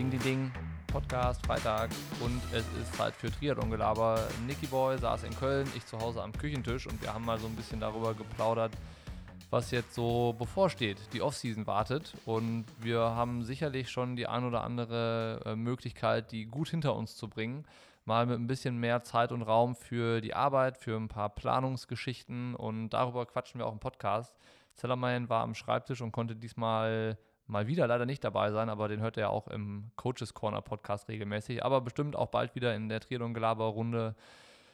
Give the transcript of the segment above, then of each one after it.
Ding, ding, ding. Podcast, Freitag und es ist Zeit für Triathlon-Gelaber. Nicky Boy saß in Köln, ich zu Hause am Küchentisch und wir haben mal so ein bisschen darüber geplaudert, was jetzt so bevorsteht. Die Offseason wartet und wir haben sicherlich schon die ein oder andere äh, Möglichkeit, die gut hinter uns zu bringen. Mal mit ein bisschen mehr Zeit und Raum für die Arbeit, für ein paar Planungsgeschichten und darüber quatschen wir auch im Podcast. Zellermein war am Schreibtisch und konnte diesmal mal wieder leider nicht dabei sein, aber den hört er ja auch im Coaches Corner Podcast regelmäßig. Aber bestimmt auch bald wieder in der Triathlon Gelaber Runde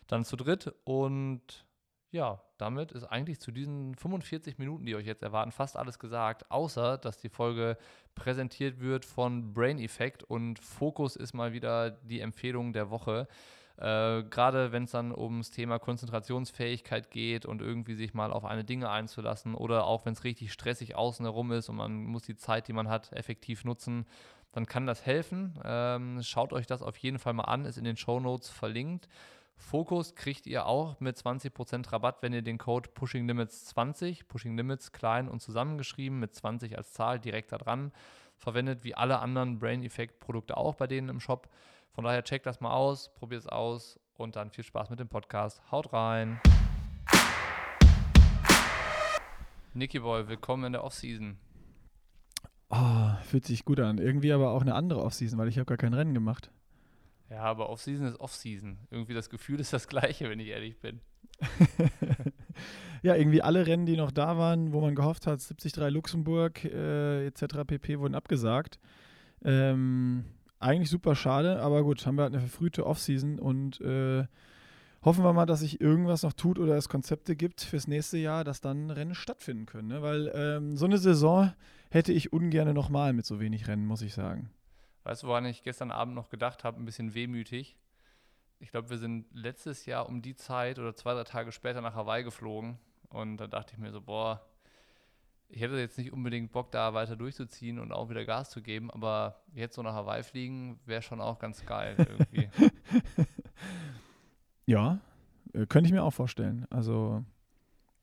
dann zu dritt. Und ja, damit ist eigentlich zu diesen 45 Minuten, die euch jetzt erwarten, fast alles gesagt, außer dass die Folge präsentiert wird von Brain Effect und Fokus ist mal wieder die Empfehlung der Woche. Äh, Gerade wenn es dann ums Thema Konzentrationsfähigkeit geht und irgendwie sich mal auf eine Dinge einzulassen oder auch wenn es richtig stressig außen herum ist und man muss die Zeit, die man hat, effektiv nutzen, dann kann das helfen. Ähm, schaut euch das auf jeden Fall mal an, ist in den Show Notes verlinkt. Fokus kriegt ihr auch mit 20% Rabatt, wenn ihr den Code Pushing Limits 20, Pushing Limits klein und zusammengeschrieben mit 20 als Zahl direkt da dran verwendet, wie alle anderen Brain Effect Produkte auch bei denen im Shop. Von daher checkt das mal aus, probiert es aus und dann viel Spaß mit dem Podcast. Haut rein! Nicky Boy, willkommen in der Offseason. Oh, fühlt sich gut an. Irgendwie aber auch eine andere Offseason, weil ich habe gar kein Rennen gemacht. Ja, aber Offseason ist Offseason. Irgendwie das Gefühl ist das gleiche, wenn ich ehrlich bin. ja, irgendwie alle Rennen, die noch da waren, wo man gehofft hat, 73 Luxemburg äh, etc. pp. wurden abgesagt. Ähm, eigentlich super schade, aber gut, haben wir halt eine verfrühte Offseason und äh, hoffen wir mal, dass sich irgendwas noch tut oder es Konzepte gibt fürs nächste Jahr, dass dann Rennen stattfinden können. Ne? Weil ähm, so eine Saison hätte ich ungern nochmal mit so wenig Rennen, muss ich sagen. Weißt du, woran ich gestern Abend noch gedacht habe, ein bisschen wehmütig? Ich glaube, wir sind letztes Jahr um die Zeit oder zwei, drei Tage später nach Hawaii geflogen und da dachte ich mir so, boah, ich hätte jetzt nicht unbedingt Bock, da weiter durchzuziehen und auch wieder Gas zu geben, aber jetzt so nach Hawaii fliegen wäre schon auch ganz geil irgendwie. ja, äh, könnte ich mir auch vorstellen. Also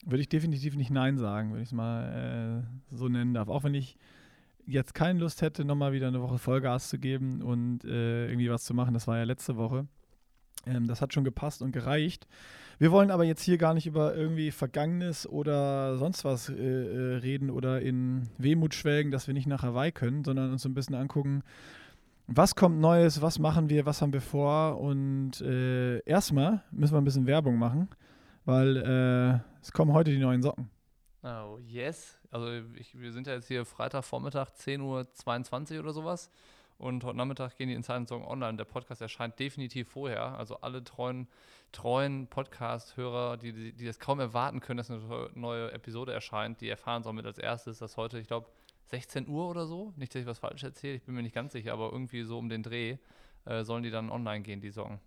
würde ich definitiv nicht Nein sagen, wenn ich es mal äh, so nennen darf. Auch wenn ich jetzt keine Lust hätte, nochmal wieder eine Woche Vollgas zu geben und äh, irgendwie was zu machen. Das war ja letzte Woche. Ähm, das hat schon gepasst und gereicht. Wir wollen aber jetzt hier gar nicht über irgendwie Vergangenes oder sonst was äh, äh, reden oder in Wehmut schwelgen, dass wir nicht nach Hawaii können, sondern uns so ein bisschen angucken, was kommt Neues, was machen wir, was haben wir vor. Und äh, erstmal müssen wir ein bisschen Werbung machen, weil äh, es kommen heute die neuen Socken. Oh, yes. Also ich, wir sind ja jetzt hier Freitagvormittag, 10.22 Uhr oder sowas. Und heute Nachmittag gehen die Inside Song online. Der Podcast erscheint definitiv vorher. Also alle treuen, treuen Podcast-Hörer, die, die, die, das kaum erwarten können, dass eine neue Episode erscheint, die erfahren somit als erstes, dass heute, ich glaube, 16 Uhr oder so, nicht, dass ich was falsch erzähle, ich bin mir nicht ganz sicher, aber irgendwie so um den Dreh äh, sollen die dann online gehen, die Song.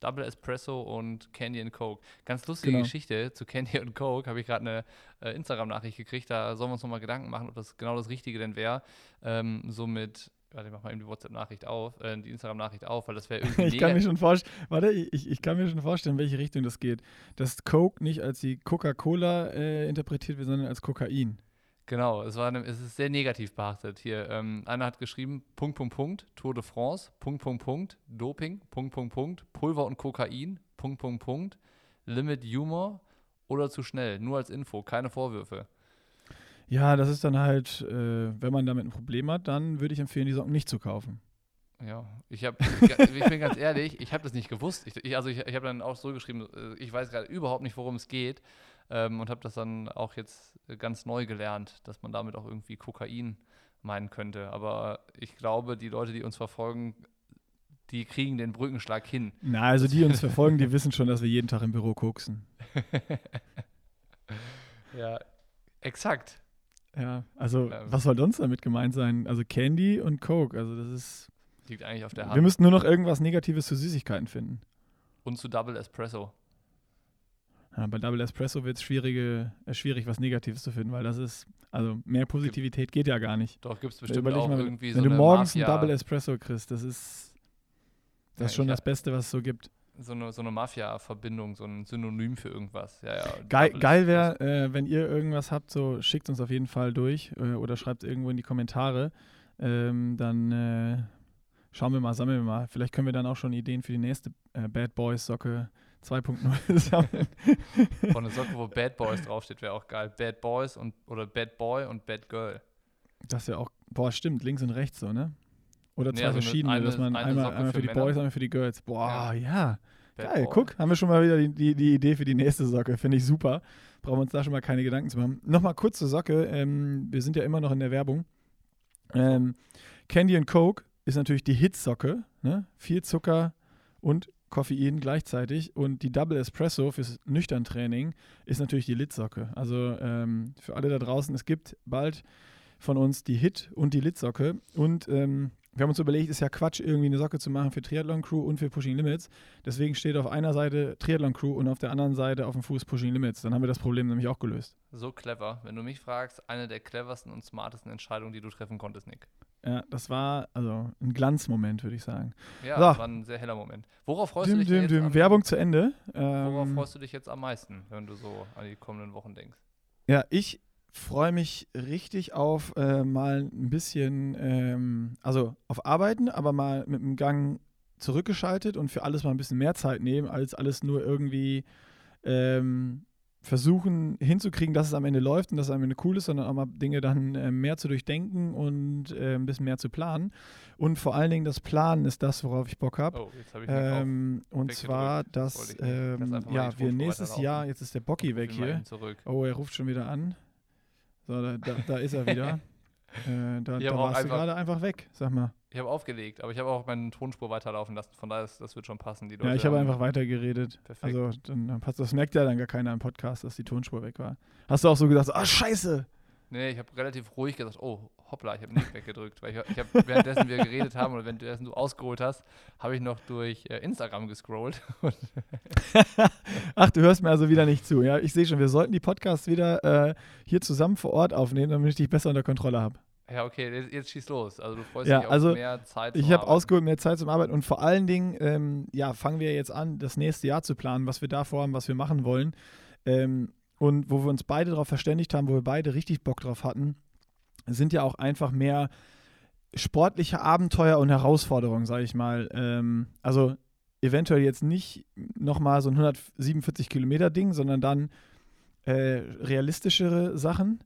Double Espresso und Candy and Coke. Ganz lustige genau. Geschichte zu Candy and Coke. Habe ich gerade eine äh, Instagram-Nachricht gekriegt. Da sollen wir uns nochmal Gedanken machen, ob das genau das Richtige denn wäre. Ähm, so mit Warte, ich mach mal eben die WhatsApp-Nachricht auf, äh, die Instagram-Nachricht auf, weil das wäre irgendwie. ich kann mir schon vorstellen, warte, ich, ich kann mir schon vorstellen, in welche Richtung das geht. Dass Coke nicht als die Coca-Cola äh, interpretiert wird, sondern als Kokain. Genau, es, war, es ist sehr negativ behaftet. Hier, ähm, einer hat geschrieben, Punkt, Punkt, Punkt, Tour de France, Punkt, Punkt, Punkt, Doping, Punkt, Punkt, Punkt, Pulver und Kokain, Punkt, Punkt, Punkt, Limit Humor oder zu schnell. Nur als Info, keine Vorwürfe. Ja, das ist dann halt, äh, wenn man damit ein Problem hat, dann würde ich empfehlen, die Socken nicht zu kaufen. Ja, ich habe, ich bin ganz ehrlich, ich habe das nicht gewusst. Ich, ich, also ich, ich habe dann auch so geschrieben, äh, ich weiß gerade überhaupt nicht, worum es geht ähm, und habe das dann auch jetzt ganz neu gelernt, dass man damit auch irgendwie Kokain meinen könnte. Aber ich glaube, die Leute, die uns verfolgen, die kriegen den Brückenschlag hin. Na, also die uns verfolgen, die wissen schon, dass wir jeden Tag im Büro koksen. ja, exakt. Ja, also ähm, was soll sonst damit gemeint sein? Also Candy und Coke, also das ist. Liegt eigentlich auf der Hand. Wir müssten nur noch irgendwas Negatives zu Süßigkeiten finden. Und zu Double Espresso. Ja, bei Double Espresso wird es äh, schwierig, was Negatives zu finden, weil das ist, also mehr Positivität geht ja gar nicht. Doch, gibt es bestimmt auch mal, irgendwie wenn so Wenn du morgens Mafia einen Double Espresso kriegst, das ist, das ja, ist schon das Beste, was es so gibt so eine, so eine Mafia-Verbindung, so ein Synonym für irgendwas. Ja, ja, geil geil wäre, äh, wenn ihr irgendwas habt, so schickt uns auf jeden Fall durch äh, oder schreibt irgendwo in die Kommentare. Ähm, dann äh, schauen wir mal, sammeln wir mal. Vielleicht können wir dann auch schon Ideen für die nächste äh, Bad Boys Socke 2.0 sammeln. Von einer Socke, wo Bad Boys draufsteht, wäre auch geil. Bad Boys und oder Bad Boy und Bad Girl. Das ja auch, boah, stimmt, links und rechts so, ne? Oder zwei Nee, also verschiedene, eine- dass man eine einmal, einmal für für die Männer. Boys, einmal für die Girls. Boah, ja. Bad Geil, Boy. guck, haben wir schon mal wieder die, die, die Idee für die nächste Socke. Finde ich super. Brauchen wir uns da schon mal keine Gedanken zu machen. Nochmal kurz zur Socke. Ähm, wir sind ja immer noch in der Werbung. Ähm, Candy and Coke ist natürlich die Hitsocke. Ne? Viel Zucker und Koffein gleichzeitig. Und die Double Espresso fürs Nüchtern-Training ist natürlich die Lit-Socke. Also ähm, für alle da draußen, es gibt bald von uns die Hit und die Lit-Socke. Und ähm, wir haben uns überlegt, ist ja Quatsch, irgendwie eine Socke zu machen für Triathlon Crew und für Pushing Limits. Deswegen steht auf einer Seite Triathlon Crew und auf der anderen Seite auf dem Fuß Pushing Limits. Dann haben wir das Problem nämlich auch gelöst. So clever. Wenn du mich fragst, eine der cleversten und smartesten Entscheidungen, die du treffen konntest, Nick. Ja, das war also ein Glanzmoment, würde ich sagen. Ja, So. das war ein sehr heller Moment. Worauf freust du Dim, dich dim, jetzt dim. am, Werbung zu Ende. Worauf Ähm, freust du dich jetzt am meisten, wenn du so an die kommenden Wochen denkst? Ja, ich freue mich richtig auf äh, mal ein bisschen, ähm, also auf Arbeiten, aber mal mit dem Gang zurückgeschaltet und für alles mal ein bisschen mehr Zeit nehmen, als alles nur irgendwie ähm, versuchen hinzukriegen, dass es am Ende läuft und dass es am Ende cool ist, sondern auch mal Dinge dann äh, mehr zu durchdenken und äh, ein bisschen mehr zu planen. Und vor allen Dingen das Planen ist das, worauf ich Bock habe. Oh, auf. Ähm, und zwar, Das dass ähm, ja, wir nächstes. Jahr, jetzt ist der Bocky weg hier. Oh, er ruft schon wieder an. So, da, da, da ist er wieder. äh, da da warst du gerade einfach weg, sag mal. Ich habe aufgelegt, aber ich habe auch meine Tonspur weiterlaufen lassen. Von daher, ist, das wird schon passen. Die Leute Ja, ich habe einfach weitergeredet. Perfekt. Also, dann, dann passt das. merkt ja dann gar keiner im Podcast, dass die Tonspur weg war. Hast du auch so gesagt, ah, scheiße. Nee, ich habe relativ ruhig gesagt, oh, hoppla, ich habe nicht weggedrückt. Weil ich, ich habe, währenddessen wir geredet haben oder währenddessen du ausgeholt hast, habe ich noch durch äh, Instagram gescrollt. Ach, du hörst mir also wieder nicht zu. Ja, ich sehe schon, wir sollten die Podcasts wieder äh, hier zusammen vor Ort aufnehmen, damit ich dich besser unter Kontrolle habe. ja, okay, jetzt, jetzt schieß los. Also du freust Ja, dich auf also mehr Zeit. Ich zum habe Arbeiten. ausgeholt mehr Zeit zum Arbeiten und vor allen Dingen, ähm, ja, fangen wir jetzt an, das nächste Jahr zu planen, was wir da vorhaben, was wir machen wollen. Ähm, und wo wir uns beide darauf verständigt haben, wo wir beide richtig Bock drauf hatten, sind ja auch einfach mehr sportliche Abenteuer und Herausforderungen, sage ich mal. Ähm, also eventuell jetzt nicht nochmal so ein 147 Kilometer Ding, sondern dann äh, realistischere Sachen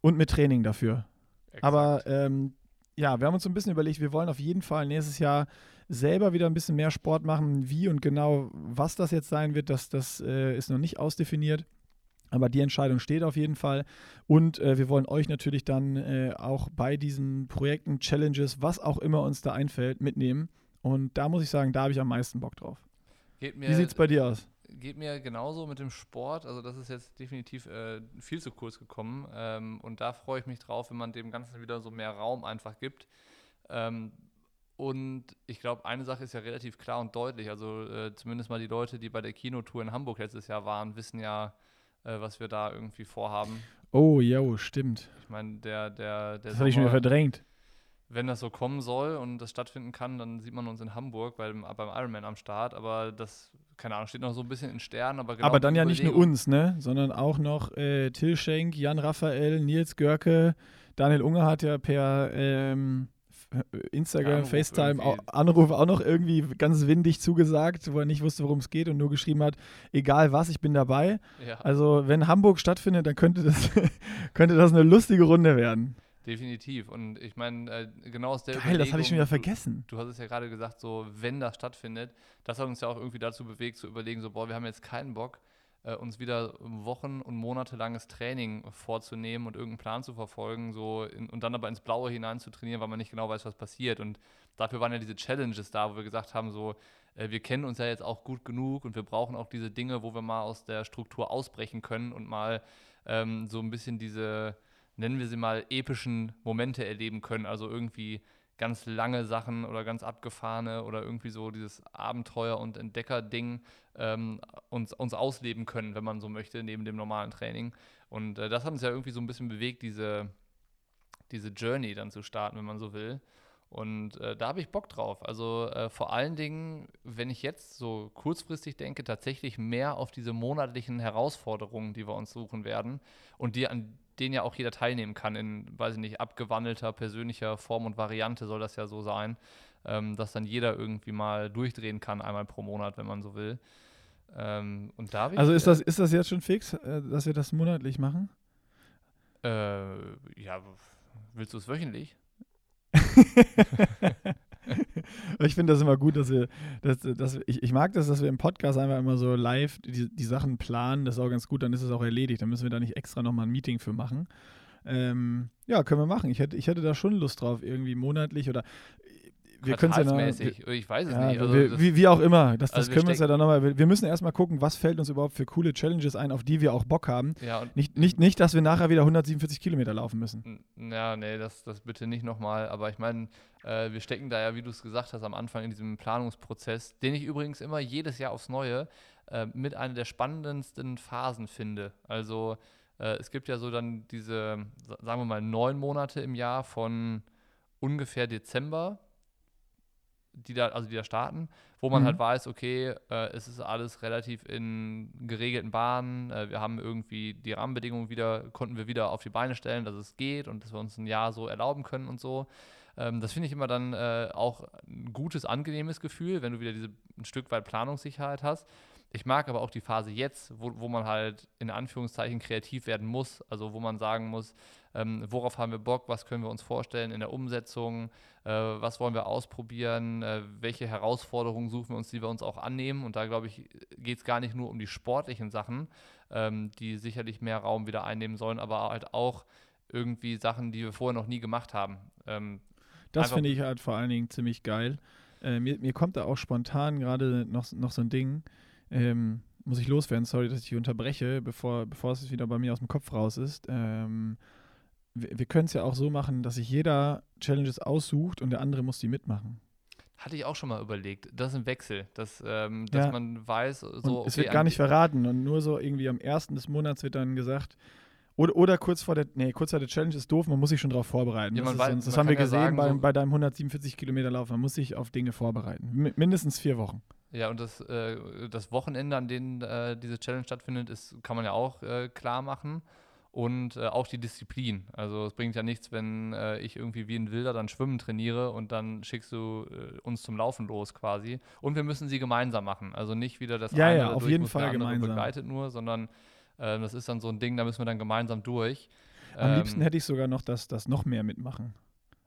und mit Training dafür. Exakt. Aber ähm, ja, wir haben uns so ein bisschen überlegt, wir wollen auf jeden Fall nächstes Jahr selber wieder ein bisschen mehr Sport machen. Wie und genau, was das jetzt sein wird, das, das äh, ist noch nicht ausdefiniert. Aber die Entscheidung steht auf jeden Fall. Und äh, wir wollen euch natürlich dann äh, auch bei diesen Projekten, Challenges, was auch immer uns da einfällt, mitnehmen. Und da muss ich sagen, da habe ich am meisten Bock drauf. geht mir, Wie sieht es bei dir aus? geht mir genauso mit dem Sport. Also das ist jetzt definitiv äh, viel zu kurz gekommen. Ähm, und da freue ich mich drauf, wenn man dem Ganzen wieder so mehr Raum einfach gibt. Ähm, und ich glaube, eine Sache ist ja relativ klar und deutlich. Also äh, zumindest mal die Leute, die bei der Kinotour in Hamburg letztes Jahr waren, wissen ja, äh, was wir da irgendwie vorhaben. Oh, jo, stimmt. Ich meine, der, der, der Das hatte ich Sommer- verdrängt. wenn das so kommen soll und das stattfinden kann, dann sieht man uns in Hamburg beim, beim Ironman am Start. Aber das, keine Ahnung, steht noch so ein bisschen in Sternen. Aber, genau Aber dann ja nicht nur uns, ne? Sondern auch noch äh, Till Schenk, Jan Raphael, Nils Görke, Daniel Unger hat ja per ähm, äh, Instagram, Anruf FaceTime, irgendwie. Anruf auch noch irgendwie ganz windig zugesagt, wo er nicht wusste, worum es geht und nur geschrieben hat, egal was, ich bin dabei. Ja, Also wenn Hamburg stattfindet, dann könnte das, könnte das eine lustige Runde werden. definitiv. Und ich meine, äh, genau aus der Geil, das hatte ich schon wieder vergessen. Du, du hast es ja gerade gesagt, so, wenn das stattfindet, das hat uns ja auch irgendwie dazu bewegt, zu überlegen, so, boah, wir haben jetzt keinen Bock, äh, uns wieder Wochen- und monatelanges Training vorzunehmen und irgendeinen Plan zu verfolgen, so in, und dann aber ins Blaue hinein zu trainieren, weil man nicht genau weiß, was passiert. Und dafür waren ja diese Challenges da, wo wir gesagt haben, so, äh, wir kennen uns ja jetzt auch gut genug und wir brauchen auch diese Dinge, wo wir mal aus der Struktur ausbrechen können und mal ähm, so ein bisschen diese, nennen wir sie mal, epischen Momente erleben können. Also irgendwie ganz lange Sachen oder ganz abgefahrene oder irgendwie so dieses Abenteuer- und Entdecker-Ding ähm, uns, uns ausleben können, wenn man so möchte, neben dem normalen Training. Und äh, das hat uns ja irgendwie so ein bisschen bewegt, diese, diese Journey dann zu starten, wenn man so will. Und äh, da habe ich Bock drauf. Also äh, vor allen Dingen, wenn ich jetzt so kurzfristig denke, tatsächlich mehr auf diese monatlichen Herausforderungen, die wir uns suchen werden und die an denen ja auch jeder teilnehmen kann in, weiß ich nicht, abgewandelter persönlicher Form und Variante soll das ja so sein. ähm, dass dann jeder irgendwie mal durchdrehen kann, einmal pro Monat, wenn man so will. Ähm, und da also ist das, ist das jetzt schon fix, äh, dass wir das monatlich machen? Äh, ja, willst du es wöchentlich? ich finde das immer gut, dass wir, dass, dass, ich, ich mag das, dass wir im Podcast einfach immer so live die, die Sachen planen. Das ist auch ganz gut, dann ist es auch erledigt. Dann müssen wir da nicht extra nochmal ein Meeting für machen. Ähm, ja, können wir machen. Ich hätte, ich hätte da schon Lust drauf, irgendwie monatlich oder wir können es ja noch, ich weiß es ja, nicht. Also wir, wie, wie, auch immer, das, das also können wir uns ja dann nochmal, wir, wir müssen erstmal gucken, was fällt uns überhaupt für coole Challenges ein, auf die wir auch Bock haben. Ja, nicht, nicht, nicht, dass wir nachher wieder 147 Kilometer laufen müssen. Ja, nee, das, das bitte nicht nochmal, aber ich meine, äh, wir stecken da ja, wie du es gesagt hast, am Anfang in diesem Planungsprozess, den ich übrigens immer jedes Jahr aufs Neue äh, mit einer der spannendsten Phasen finde. Also äh, es gibt ja so dann diese, sagen wir mal, neun Monate im Jahr von ungefähr Dezember die da, also die da starten, wo man halt mhm. halt weiß, okay, äh, es ist alles relativ in geregelten Bahnen, äh, wir haben irgendwie die Rahmenbedingungen wieder, konnten wir wieder auf die Beine stellen, dass es geht und dass wir uns ein Jahr so erlauben können und so. Ähm, das finde ich immer dann äh, auch ein gutes, angenehmes Gefühl, wenn du wieder diese ein Stück weit Planungssicherheit hast. Ich mag aber auch die Phase jetzt, wo, wo man halt in Anführungszeichen kreativ werden muss, also wo man sagen muss, ähm, worauf haben wir Bock, was können wir uns vorstellen in der Umsetzung, äh, was wollen wir ausprobieren, äh, welche Herausforderungen suchen wir uns, die wir uns auch annehmen. Und da glaube ich, geht es gar nicht nur um die sportlichen Sachen, ähm, die sicherlich mehr Raum wieder einnehmen sollen, aber halt auch irgendwie Sachen, die wir vorher noch nie gemacht haben. Ähm, das finde ich halt vor allen Dingen ziemlich geil. Äh, mir, mir, kommt da auch spontan gerade noch, noch so ein Ding. Ähm, muss ich loswerden, sorry, dass ich unterbreche, bevor, bevor es wieder bei mir aus dem Kopf raus ist. Ähm, wir, wir können es ja auch so machen, dass sich jeder Challenges aussucht und der andere muss die mitmachen. Hatte ich auch schon mal überlegt. Das ist ein Wechsel, dass, ähm, dass ja. man weiß, so. Okay, es wird gar nicht verraten und nur so irgendwie am ersten des Monats wird dann gesagt, oder, oder kurz vor der, nee, kurz vor der Challenge ist doof, man muss sich schon darauf vorbereiten. Ja, das, weiß, sonst, das haben wir gesehen ja sagen, bei, so bei deinem 147 Kilometer Lauf, man muss sich auf Dinge vorbereiten. M mindestens vier Wochen. Ja, und das, äh, das Wochenende, an dem äh, diese Challenge stattfindet, ist, kann man ja auch äh, klar machen und äh, auch die Disziplin. Also es bringt ja nichts, wenn äh, ich irgendwie wie ein Wilder dann Schwimmen trainiere und dann schickst du äh, uns zum Laufen los quasi. Und wir müssen sie gemeinsam machen. Also nicht wieder das ja, eine ja, auf jeden Fall gemeinsam. begleitet nur, sondern äh, das ist dann so ein Ding, da müssen wir dann gemeinsam durch. Am ähm, liebsten hätte ich sogar noch, dass das noch mehr mitmachen.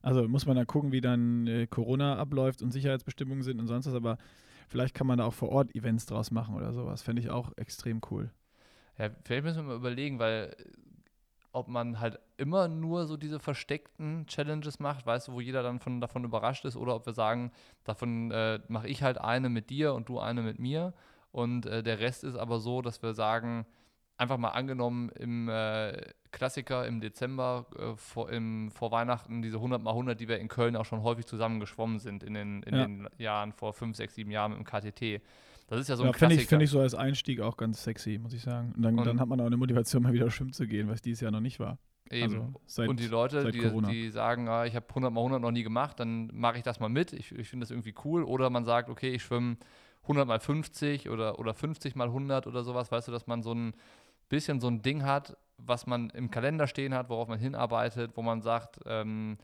Also muss man dann gucken, wie dann äh, Corona abläuft und Sicherheitsbestimmungen sind und sonst was, aber vielleicht kann man da auch vor Ort Events draus machen oder sowas. Fände ich auch extrem cool. Ja, vielleicht müssen wir mal überlegen, weil ob man halt immer nur so diese versteckten Challenges macht, weißt du, wo jeder dann von, davon überrascht ist, oder ob wir sagen, davon äh, mache ich halt eine mit dir und du eine mit mir und äh, der Rest ist aber so, dass wir sagen, einfach mal angenommen im äh, Klassiker im Dezember äh, vor, im, vor Weihnachten, diese 100 mal 100, die wir in Köln auch schon häufig zusammen geschwommen sind in den, in ja. den Jahren vor 5, 6, 7 Jahren im KTT das ist ja so ein ja, Klassiker. Finde ich, find ich so als Einstieg auch ganz sexy, muss ich sagen. Und dann, und dann hat man auch eine Motivation, mal wieder schwimmen zu gehen, was dieses Jahr noch nicht war. Eben. Also seit, und die Leute, die, die, sagen, ah, ich habe 100 mal 100 noch nie gemacht, dann mache ich das mal mit. Ich, ich finde das irgendwie cool. Oder man sagt, okay, ich schwimme 100 mal 50 oder, oder 50 mal 100 oder sowas. Weißt du, dass man so ein bisschen so ein Ding hat, was man im Kalender stehen hat, worauf man hinarbeitet, wo man sagt, ähm,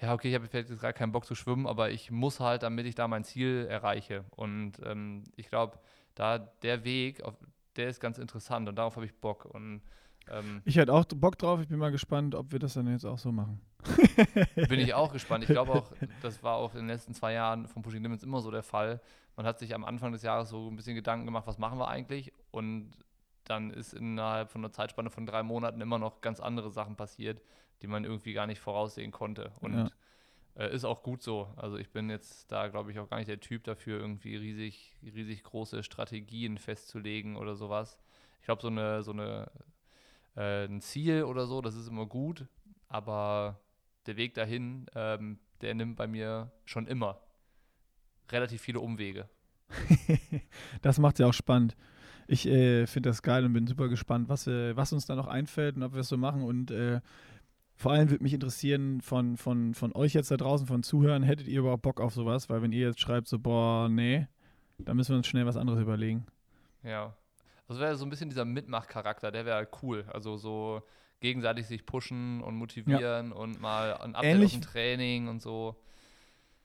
ja, okay, ich habe vielleicht jetzt gerade keinen Bock zu schwimmen, aber ich muss halt, damit ich da mein Ziel erreiche. Und ähm, ich glaube, da der Weg, auf, der ist ganz interessant und darauf habe ich Bock. Und ähm, ich hätte auch Bock drauf. Ich bin mal gespannt, ob wir das dann jetzt auch so machen. bin ich auch gespannt. Ich glaube auch, das war auch in den letzten zwei Jahren von Pushing Limits immer so der Fall. Man hat sich am Anfang des Jahres so ein bisschen Gedanken gemacht, was machen wir eigentlich? Und dann ist innerhalb von einer Zeitspanne von drei Monaten immer noch ganz andere Sachen passiert, die man irgendwie gar nicht voraussehen konnte. Und ja. äh, ist auch gut so. Also ich bin jetzt da, glaube ich, auch gar nicht der Typ dafür, irgendwie riesig, riesig große Strategien festzulegen oder sowas. Ich glaube, so eine, so eine äh, ein Ziel oder so, das ist immer gut, aber der Weg dahin, ähm, der nimmt bei mir schon immer relativ viele Umwege. das macht ja auch spannend. Ich äh, finde das geil und bin super gespannt, was, äh, was uns da noch einfällt und ob wir es so machen. Und äh, vor allem würde mich interessieren von, von, von euch jetzt da draußen, von Zuhörern, hättet ihr überhaupt Bock auf sowas? Weil wenn ihr jetzt schreibt, so, boah, nee, dann müssen wir uns schnell was anderes überlegen. Ja. Das wäre so ein bisschen dieser Mitmachcharakter, der wäre halt cool. Also so gegenseitig sich pushen und motivieren ja. und mal ein Update Ähnlich, auf Training und so.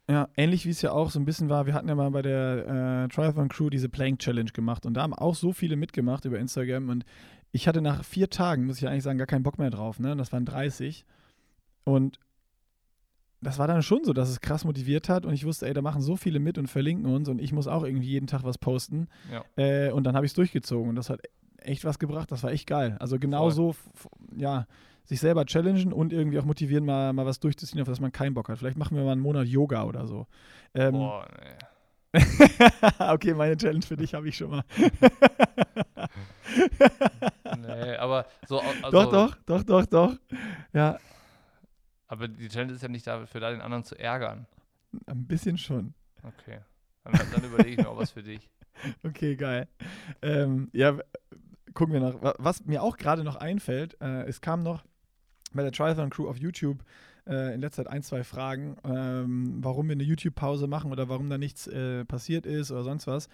Ja, ähnlich wie es ja auch so ein bisschen war, wir hatten ja mal bei der äh, Triathlon Crew diese Plank Challenge gemacht und da haben auch so viele mitgemacht über Instagram und ich hatte nach vier Tagen, muss ich eigentlich sagen, gar keinen Bock mehr drauf, ne? Das waren 30 und das war dann schon so, dass es krass motiviert hat und ich wusste, ey, da machen so viele mit und verlinken uns und ich muss auch irgendwie jeden Tag was posten. Ja. Äh, und dann habe ich es durchgezogen und das hat echt was gebracht. Das war echt geil. Also genau so, ja, sich selber challengen und irgendwie auch motivieren, mal, mal was durchzuziehen, auf das man keinen Bock hat. Vielleicht machen wir mal einen Monat Yoga oder so. Ähm, Boah, nee. okay, meine Challenge für dich habe ich schon mal. nee, aber so. Also, doch, doch, doch, doch, doch. Ja, Aber die Challenge ist ja nicht dafür da, den anderen zu ärgern. ein bisschen schon. Okay. Dann, dann überlege ich mir auch was für dich. Okay, geil. Ähm, ja, gucken wir noch. Wa- Was mir auch gerade noch einfällt, äh, es kam noch bei der Triathlon Crew auf YouTube äh, in letzter Zeit ein, zwei Fragen, ähm, warum wir eine YouTube-Pause machen oder warum da nichts äh, passiert ist oder sonst was.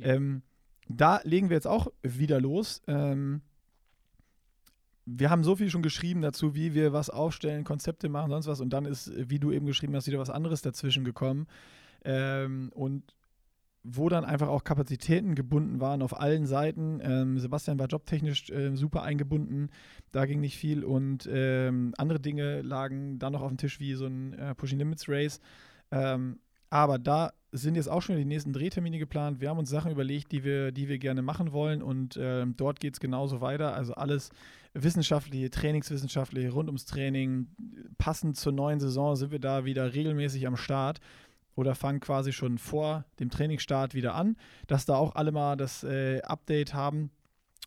Ähm, da legen wir jetzt auch wieder los. Ähm, wir haben so viel schon geschrieben dazu, wie wir was aufstellen, Konzepte machen, sonst was. Und dann ist, wie du eben geschrieben hast, wieder was anderes dazwischen gekommen. Ähm, und wo dann einfach auch Kapazitäten gebunden waren auf allen Seiten. Ähm, Sebastian war jobtechnisch äh, super eingebunden, da ging nicht viel und ähm, andere Dinge lagen dann noch auf dem Tisch wie so ein äh, Pushing Limits Race. Ähm, aber da sind jetzt auch schon die nächsten Drehtermine geplant. Wir haben uns Sachen überlegt, die wir, die wir gerne machen wollen und ähm, dort geht es genauso weiter. Also alles wissenschaftliche, trainingswissenschaftliche, rund ums Training, passend zur neuen Saison sind wir da wieder regelmäßig am Start oder fangen quasi schon vor dem Trainingsstart wieder an, dass da auch alle mal das äh, Update haben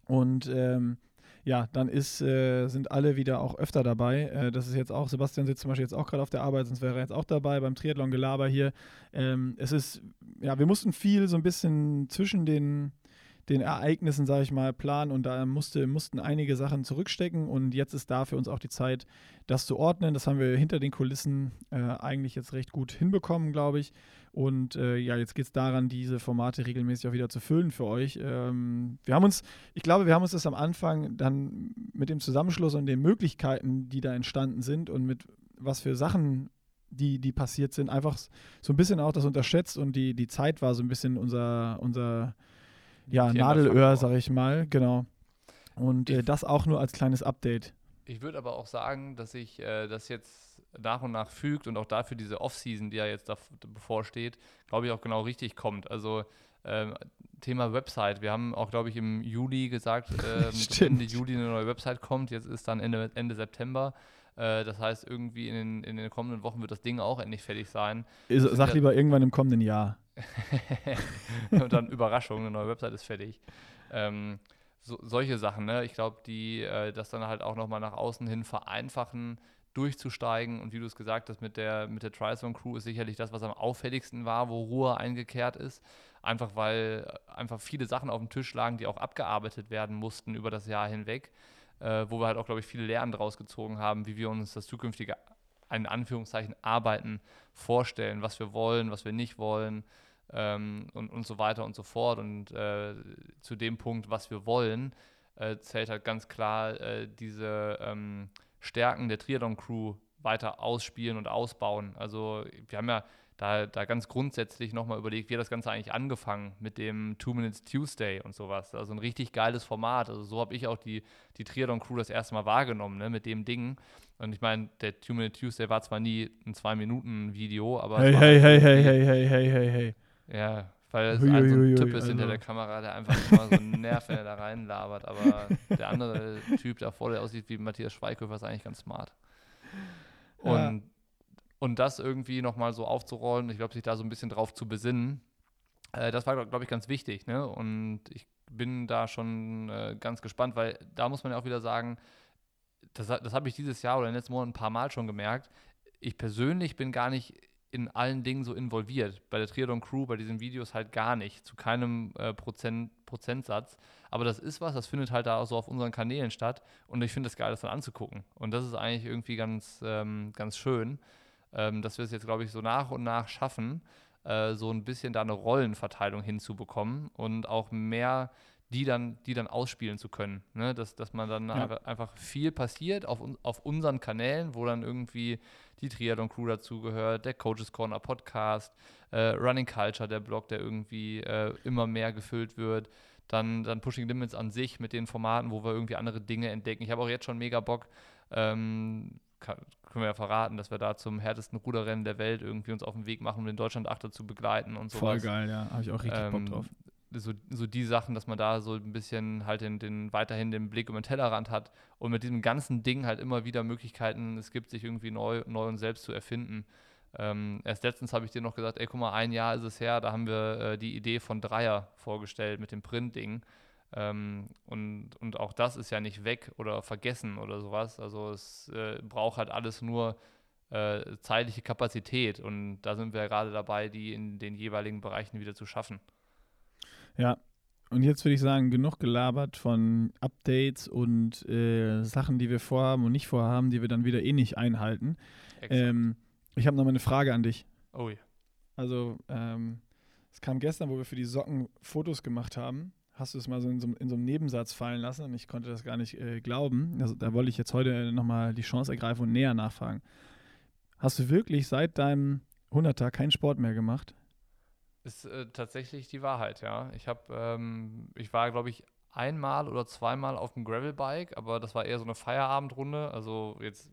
und ähm, ja, dann ist, äh, sind alle wieder auch öfter dabei. Äh, das ist jetzt auch, Sebastian sitzt zum Beispiel jetzt auch gerade auf der Arbeit, sonst wäre er jetzt auch dabei beim Triathlon-Gelaber hier. Ähm, es ist, ja, wir mussten viel so ein bisschen zwischen den, den Ereignissen, sage ich mal, planen und da musste, mussten einige Sachen zurückstecken und jetzt ist da für uns auch die Zeit, das zu ordnen. Das haben wir hinter den Kulissen äh, eigentlich jetzt recht gut hinbekommen, glaube ich. Und äh, ja, jetzt geht es daran, diese Formate regelmäßig auch wieder zu füllen für euch. Ähm, wir haben uns, ich glaube, wir haben uns das am Anfang dann mit dem Zusammenschluss und den Möglichkeiten, die da entstanden sind und mit was für Sachen, die, die passiert sind, einfach so ein bisschen auch das unterschätzt und die, die Zeit war so ein bisschen unser, unser ja, Nadelöhr, sag ich mal, genau. Und äh, Ich- das auch nur als kleines Update. Ich würde aber auch sagen, dass sich äh, das jetzt nach und nach fügt und auch dafür diese Off-Season, die ja jetzt da bevorsteht, glaube ich auch genau richtig kommt. Also ähm, Thema Website. Wir haben auch, glaube ich, im Juli gesagt, ähm, dass Stimmt. Ende Juli eine neue Website kommt. Jetzt ist dann Ende, Ende September. Äh, das heißt, irgendwie in den, in den kommenden Wochen wird das Ding auch endlich fertig sein. Ist- Sag ja- lieber irgendwann im kommenden Jahr. und dann Überraschung, eine neue Website ist fertig. Ähm, so, solche Sachen, ne? Ich glaube, die äh, das dann halt auch nochmal nach außen hin vereinfachen, durchzusteigen. Und wie du es gesagt hast, mit der, mit der Triathlon Crew ist sicherlich das, was am auffälligsten war, wo Ruhe eingekehrt ist. Einfach weil äh, einfach viele Sachen auf dem Tisch lagen, die auch abgearbeitet werden mussten über das Jahr hinweg. Äh, wo wir halt auch, glaube ich, viele Lehren draus gezogen haben, wie wir uns das zukünftige, in Anführungszeichen, Arbeiten vorstellen, was wir wollen, was wir nicht wollen ähm, und, und so weiter und so fort. Und äh, zu dem Punkt, was wir wollen, äh, zählt halt ganz klar äh, diese ähm, Stärken der Triathlon-Crew weiter ausspielen und ausbauen. Also wir haben ja da, da ganz grundsätzlich nochmal überlegt, wie hat das Ganze eigentlich angefangen mit dem Two Minutes Tuesday und sowas. Also ein richtig geiles Format. Also so habe ich auch die, die Triathlon-Crew das erste Mal wahrgenommen, ne, mit dem Ding. Und ich meine, der Two Minute Tuesday war zwar nie ein Zwei-Minuten-Video, aber Hey, war hey, halt hey, hey, irgendwie- hey, hey, hey, hey. Ja, weil es ein so ein Typ ist hinter also. der Kamera, der einfach immer so nervt, wenn er da reinlabert. Aber der andere Typ davor, der aussieht wie Matthias Schweighöfer, ist eigentlich ganz smart. Ja. Und, und das irgendwie nochmal so aufzurollen, ich glaube, sich da so ein bisschen drauf zu besinnen, äh, das war, glaube ich, ganz wichtig. Ne? Und ich bin da schon äh, ganz gespannt, weil da muss man ja auch wieder sagen, das, das habe ich dieses Jahr oder in den letzten Monaten ein paar Mal schon gemerkt. Ich persönlich bin gar nicht in allen Dingen so involviert. Bei der Triathlon Crew, bei diesen Videos halt gar nicht, zu keinem äh, Prozent, Prozentsatz. Aber das ist was, das findet halt da auch so auf unseren Kanälen statt. Und ich finde es geil, das dann anzugucken. Und das ist eigentlich irgendwie ganz, ähm, ganz schön, ähm, dass wir es jetzt, glaube ich, so nach und nach schaffen, äh, so ein bisschen da eine Rollenverteilung hinzubekommen und auch mehr die dann, die dann ausspielen zu können. Ne? Dass, dass man dann Ja. einfach viel passiert auf, auf unseren Kanälen, wo dann irgendwie die Triathlon Crew dazugehört, der Coaches Corner Podcast, äh, Running Culture, der Blog, der irgendwie äh, immer mehr gefüllt wird. Dann, dann Pushing Limits an sich mit den Formaten, wo wir irgendwie andere Dinge entdecken. Ich habe auch jetzt schon mega Bock, ähm, kann, können wir ja verraten, dass wir da zum härtesten Ruderrennen der Welt irgendwie uns auf den Weg machen, um den Deutschland-Achter zu begleiten und sowas Voll geil, ja. Habe ich auch richtig Bock ähm, drauf. So, so die Sachen, dass man da so ein bisschen halt den, den weiterhin den Blick um den Tellerrand hat und mit diesem ganzen Ding halt immer wieder Möglichkeiten, es gibt sich irgendwie neu, neu und selbst zu erfinden. Ähm, erst letztens habe ich dir noch gesagt, ey, guck mal, ein Jahr ist es her, da haben wir äh, die Idee von Dreier vorgestellt mit dem Print-Ding. Ähm, und, und auch das ist ja nicht weg oder vergessen oder sowas. Also es äh, braucht halt alles nur äh, zeitliche Kapazität und da sind wir ja gerade dabei, die in den jeweiligen Bereichen wieder zu schaffen. Ja. Und jetzt würde ich sagen, genug gelabert von Updates und äh, Sachen, die wir vorhaben und nicht vorhaben, die wir dann wieder eh nicht einhalten. Ähm, ich habe noch mal eine Frage an dich. oh ja. Also, ähm, es kam gestern, wo wir für die Socken Fotos gemacht haben. Hast du es mal so in so, in so einem Nebensatz fallen lassen und ich konnte das gar nicht äh, glauben. Also, da wollte ich jetzt heute nochmal die Chance ergreifen und näher nachfragen. Hast du wirklich seit deinem 100er keinen Sport mehr gemacht? Ist äh, tatsächlich die Wahrheit, ja. Ich habe, ähm, ich war, glaube ich, einmal oder zweimal auf dem Gravelbike, aber das war eher so eine Feierabendrunde. Also jetzt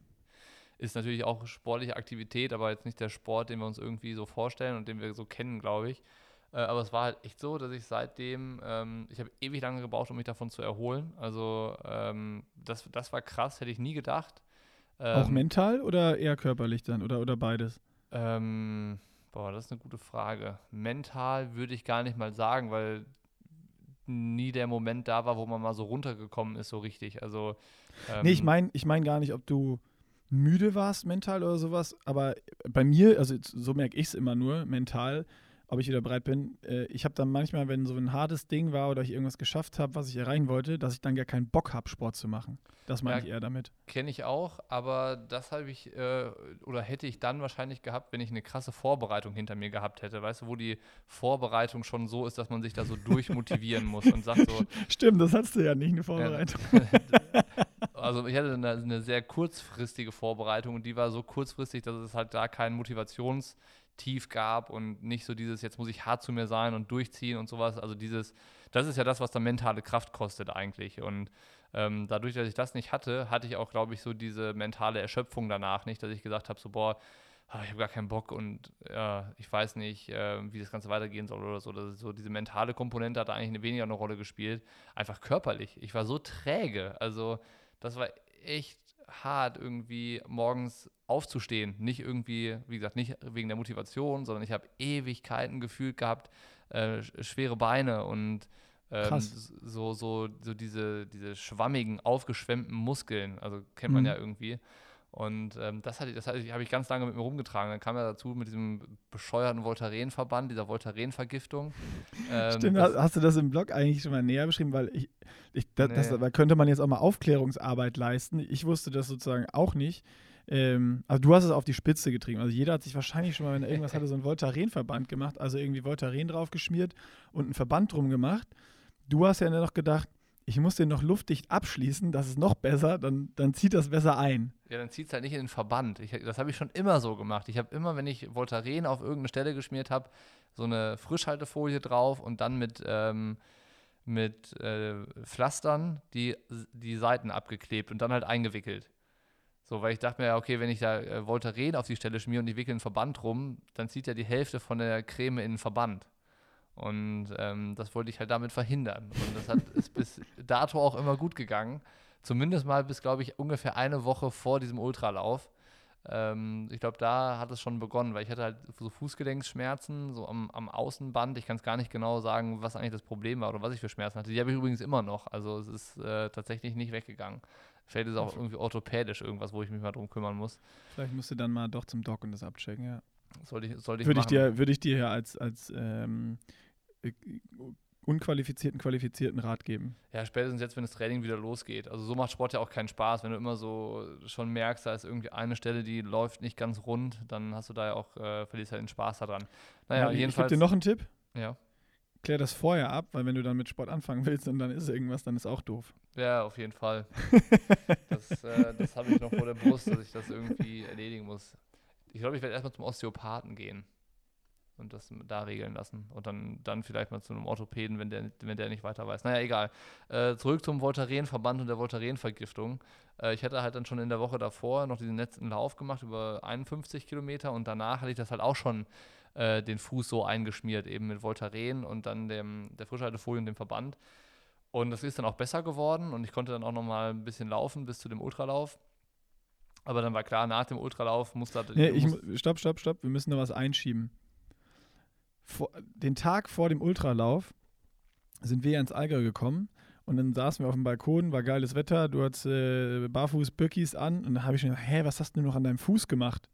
ist natürlich auch sportliche Aktivität, aber jetzt nicht der Sport, den wir uns irgendwie so vorstellen und den wir so kennen, glaube ich. Äh, aber es war halt echt so, dass ich seitdem, ähm, ich habe ewig lange gebraucht, um mich davon zu erholen. Also ähm, das, das war krass, hätte ich nie gedacht. Auch Ähm, mental oder eher körperlich dann oder, oder beides? Ähm, boah, das ist eine gute Frage. Mental würde ich gar nicht mal sagen, weil nie der Moment da war, wo man mal so runtergekommen ist, so richtig. Also, ähm, Nee, ich meine ich mein gar nicht, ob du müde warst mental oder sowas, aber bei mir, also so merke ich es immer nur, mental, ob ich wieder bereit bin. Äh, ich habe dann manchmal, wenn so ein hartes Ding war oder ich irgendwas geschafft habe, was ich erreichen wollte, dass ich dann gar keinen Bock habe, Sport zu machen. Das meine Ja. ich eher damit. Kenne ich auch, aber das habe ich äh, oder hätte ich dann wahrscheinlich gehabt, wenn ich eine krasse Vorbereitung hinter mir gehabt hätte. Weißt du, wo die Vorbereitung schon so ist, dass man sich da so durchmotivieren muss und sagt so, Stimmt, das hast du ja nicht, eine Vorbereitung. also ich hatte eine, eine sehr kurzfristige Vorbereitung und die war so kurzfristig, dass es halt da kein Motivationstief gab und nicht so dieses, jetzt muss ich hart zu mir sein und durchziehen und sowas. Also dieses, das ist ja das, was dann mentale Kraft kostet eigentlich. Und ähm, dadurch, dass ich das nicht hatte, hatte ich auch, glaube ich, so diese mentale Erschöpfung danach nicht, dass ich gesagt habe, so boah, ah, ich habe gar keinen Bock und äh, ich weiß nicht, äh, wie das Ganze weitergehen soll oder so. Das so diese mentale Komponente hat da eigentlich eine weniger eine Rolle gespielt. Einfach körperlich. Ich war so träge. Also das war echt hart, irgendwie morgens aufzustehen. Nicht irgendwie, wie gesagt, nicht wegen der Motivation, sondern ich habe Ewigkeiten gefühlt gehabt, äh, sch- schwere Beine und ähm, so, so, so diese, diese schwammigen, aufgeschwemmten Muskeln. Also kennt man Mhm. ja irgendwie. Und ähm, das, hatte, das hatte, ich- habe ich ganz lange mit mir rumgetragen. Dann kam er dazu mit diesem bescheuerten Voltaren-Verband, dieser Voltaren-Vergiftung. Ähm, Stimmt, das- hast, du das im Blog eigentlich schon mal näher beschrieben? Weil ich, ich da, das, Nee. da könnte man jetzt auch mal Aufklärungsarbeit leisten. Ich wusste das sozusagen auch nicht. Ähm, also du hast es auf die Spitze getrieben. Also jeder hat sich wahrscheinlich schon mal, wenn er irgendwas hatte, so einen Voltaren-Verband gemacht, also irgendwie Voltaren draufgeschmiert und einen Verband drum gemacht. Du hast ja noch gedacht, ich muss den noch luftdicht abschließen, das ist noch besser, dann, dann zieht das besser ein. Ja, dann zieht es halt nicht in den Verband. Ich, das habe ich schon immer so gemacht. Ich habe immer, wenn ich Voltaren auf irgendeine Stelle geschmiert habe, so eine Frischhaltefolie drauf und dann mit, ähm, mit äh, Pflastern die, die Seiten abgeklebt und dann halt eingewickelt. So, weil ich dachte mir, okay, wenn ich da äh, Voltaren auf die Stelle schmiere und die wickeln einen Verband rum, dann zieht ja die Hälfte von der Creme in den Verband. Und ähm, das wollte ich halt damit verhindern. Und das hat, ist bis dato auch immer gut gegangen. Zumindest mal bis, glaube ich, ungefähr eine Woche vor diesem Ultralauf. Ähm, ich glaube, da hat es schon begonnen, weil ich hatte halt so Fußgelenksschmerzen, so am, am Außenband. Ich kann es gar nicht genau sagen, was eigentlich das Problem war oder was ich für Schmerzen hatte. Die habe ich übrigens immer noch. Also es ist äh, tatsächlich nicht weggegangen. Vielleicht ist es auch irgendwie orthopädisch irgendwas, wo ich mich mal drum kümmern muss. Vielleicht musst du dann mal doch zum Doc und das abchecken, ja. Sollte ich, sollte ich Würde ich, machen. dir, würde ich dir ja als, als ähm, äh, unqualifizierten, qualifizierten Rat geben. Ja, spätestens jetzt, wenn das Training wieder losgeht. Also so macht Sport ja auch keinen Spaß, wenn du immer so schon merkst, da ist irgendwie eine Stelle, die läuft nicht ganz rund, dann hast du da ja auch, äh, verlierst halt den Spaß daran. Naja, ich, ich gebe jedenfalls. dir noch einen Tipp. ja. klär das vorher ab, weil wenn du dann mit Sport anfangen willst und dann ist irgendwas, dann ist auch doof. Ja, auf jeden Fall. das äh, das habe ich noch vor der Brust, dass ich das irgendwie erledigen muss. Ich glaube, ich werde erstmal zum Osteopathen gehen und das da regeln lassen. Und dann, dann vielleicht mal zu einem Orthopäden, wenn der, wenn der nicht weiter weiß. Naja, egal. Äh, zurück zum Voltaren-Verband und der Voltaren-Vergiftung. Äh, ich hatte halt dann schon in der Woche davor noch diesen letzten Lauf gemacht über 51 Kilometer und danach hatte ich das halt auch schon äh, den Fuß so eingeschmiert, eben mit Voltaren und dann dem, der Frischhaltefolie und dem Verband. Und das ist dann auch besser geworden und ich konnte dann auch noch mal ein bisschen laufen bis zu dem Ultralauf. Aber dann war klar, nach dem Ultralauf musste nee, ich, Stopp, stopp, stopp, wir müssen noch was einschieben vor, den Tag vor dem Ultralauf sind wir ins Allgäu gekommen und dann saßen wir auf dem Balkon, war geiles Wetter, du hattest äh, barfuß Birkis an und dann habe ich schon gedacht, hä, was hast du noch an deinem Fuß gemacht?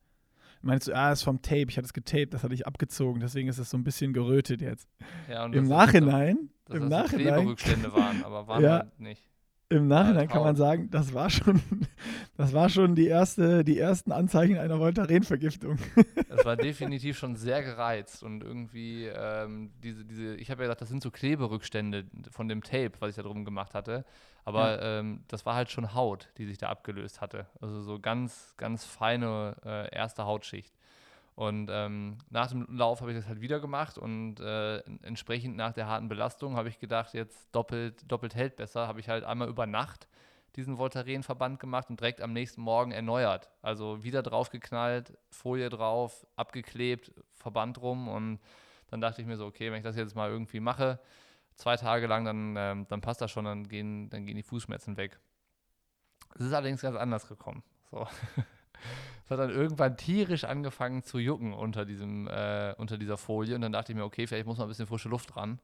Meinst du, ah, ist vom Tape, ich hatte es getaped, das hatte ich abgezogen, deswegen ist es so ein bisschen gerötet jetzt. Ja, Im Nachhinein, dass im Nachhinein, Kleberückstände waren, aber waren ja, halt nicht. Im Nachhinein kann man sagen, das war schon, das war schon die, erste, die ersten Anzeichen einer Voltaren-Vergiftung. Es war definitiv schon sehr gereizt und irgendwie ähm, diese, diese, ich habe ja gesagt, das sind so Kleberückstände von dem Tape, was ich da drum gemacht hatte. Aber ja. ähm, das war halt schon Haut, die sich da abgelöst hatte. Also so ganz, ganz feine äh, erste Hautschicht. Und ähm, nach dem Lauf habe ich das halt wieder gemacht und äh, entsprechend nach der harten Belastung habe ich gedacht, jetzt doppelt, doppelt hält besser. Habe ich halt einmal über Nacht diesen Voltaren-Verband gemacht und direkt am nächsten Morgen erneuert. Also wieder draufgeknallt, Folie drauf, abgeklebt, Verband rum und dann dachte ich mir so, okay, wenn ich das jetzt mal irgendwie mache, zwei Tage lang, dann, ähm, dann passt das schon, dann gehen, dann gehen die Fußschmerzen weg. Es ist allerdings ganz anders gekommen. So. Es hat dann irgendwann tierisch angefangen zu jucken unter, diesem, äh, unter dieser Folie. Und dann dachte ich mir, okay, vielleicht muss mal ein bisschen frische Luft dran.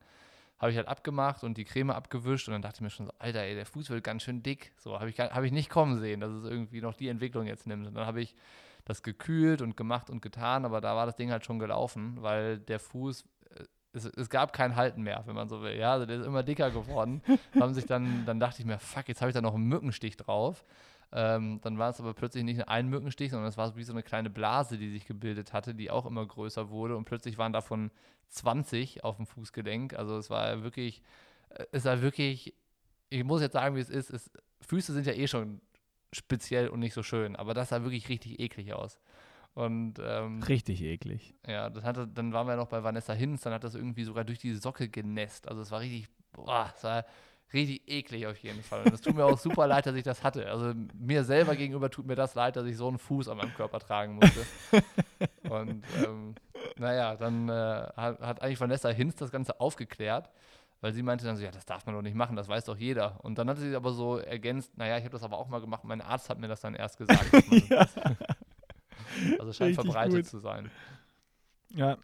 Habe ich halt abgemacht und die Creme abgewischt. Und dann dachte ich mir schon so, Alter, ey, der Fuß wird ganz schön dick. So habe ich, hab ich nicht kommen sehen, dass es irgendwie noch die Entwicklung jetzt nimmt. Und dann habe ich das gekühlt und gemacht und getan. Aber da war das Ding halt schon gelaufen, weil der Fuß äh, es, es, gab kein Halten mehr, wenn man so will. Ja, also der ist immer dicker geworden. haben sich dann, dann dachte ich mir, fuck, jetzt habe ich da noch einen Mückenstich drauf. Ähm, dann war es aber plötzlich nicht ein Mückenstich, sondern es war wie so eine kleine Blase, die sich gebildet hatte, die auch immer größer wurde. Und plötzlich waren davon 20 auf dem Fußgelenk. Also es war wirklich, äh, es war wirklich, ich muss jetzt sagen, wie es ist. Es, Füße sind ja eh schon speziell und nicht so schön, aber das sah wirklich richtig eklig aus. Und, ähm, Richtig eklig. Ja, das hatte, dann waren wir noch bei Vanessa Hinz, dann hat das irgendwie sogar durch die Socke genässt. Also es war richtig, boah, es war richtig eklig auf jeden Fall. Und es tut mir auch super leid, dass ich das hatte. Also mir selber gegenüber tut mir das leid, dass ich so einen Fuß an meinem Körper tragen musste. Und ähm, naja, dann äh, hat, hat, eigentlich Vanessa Hinz das Ganze aufgeklärt, weil sie meinte dann so, ja, das darf man doch nicht machen, das weiß doch jeder. Und dann hat sie aber so ergänzt, naja, ich habe das aber auch mal gemacht, mein Arzt hat mir das dann erst gesagt. ja. Also scheint Richtig verbreitet gut. zu sein. Ja,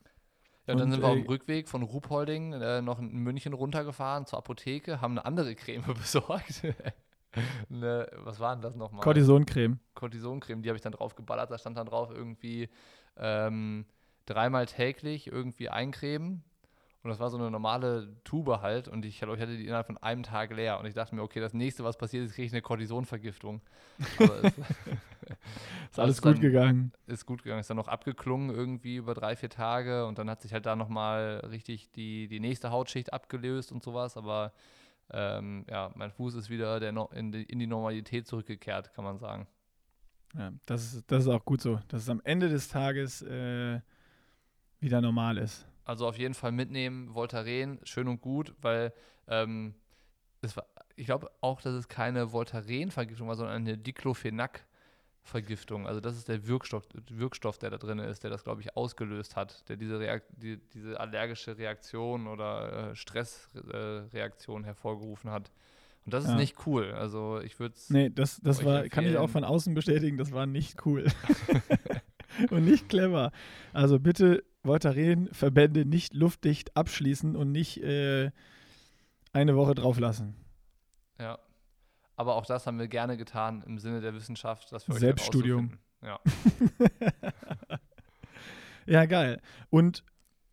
ja, dann sind wir auf dem äh, Rückweg von Ruhpolding äh, noch in München runtergefahren zur Apotheke, haben eine andere Creme besorgt. eine, was war denn das nochmal? Cortisoncreme. Cortisoncreme, die habe ich dann drauf geballert. Da stand dann drauf irgendwie ähm, dreimal täglich irgendwie eincremen. Und das war so eine normale Tube halt. Und ich, ich hatte die innerhalb von einem Tag leer. Und ich dachte mir, okay, das nächste, was passiert ist, kriege ich eine Cortisonvergiftung. Aber es, ist alles gut gegangen. Ist gut gegangen. Ist dann noch abgeklungen irgendwie über drei, vier Tage und dann hat sich halt da nochmal richtig die, die nächste Hautschicht abgelöst und sowas. Aber ähm, ja, mein Fuß ist wieder der no in, die, in die Normalität zurückgekehrt, kann man sagen. Ja, das ist, das ist auch gut so, dass es am Ende des Tages äh, wieder normal ist. Also auf jeden Fall mitnehmen, Voltaren, schön und gut, weil ähm, war, ich glaube auch, dass es keine Voltaren-Vergiftung war, sondern eine Diclofenac Vergiftung. Also das ist der Wirkstoff, Wirkstoff der da drin ist, der das, glaube ich, ausgelöst hat, der diese, Reakt die, diese allergische Reaktion oder äh, Stressreaktion äh, hervorgerufen hat. Und das ist ja. nicht cool. Also ich würde es. Nee, das, das war, kann ich auch von außen bestätigen, das war nicht cool. und nicht clever. Also bitte Voltaren-Verbände nicht luftdicht abschließen und nicht äh, eine Woche drauf lassen. Ja. Aber auch das haben wir gerne getan im Sinne der Wissenschaft, das für euch Selbststudium. Ja. ja, geil. Und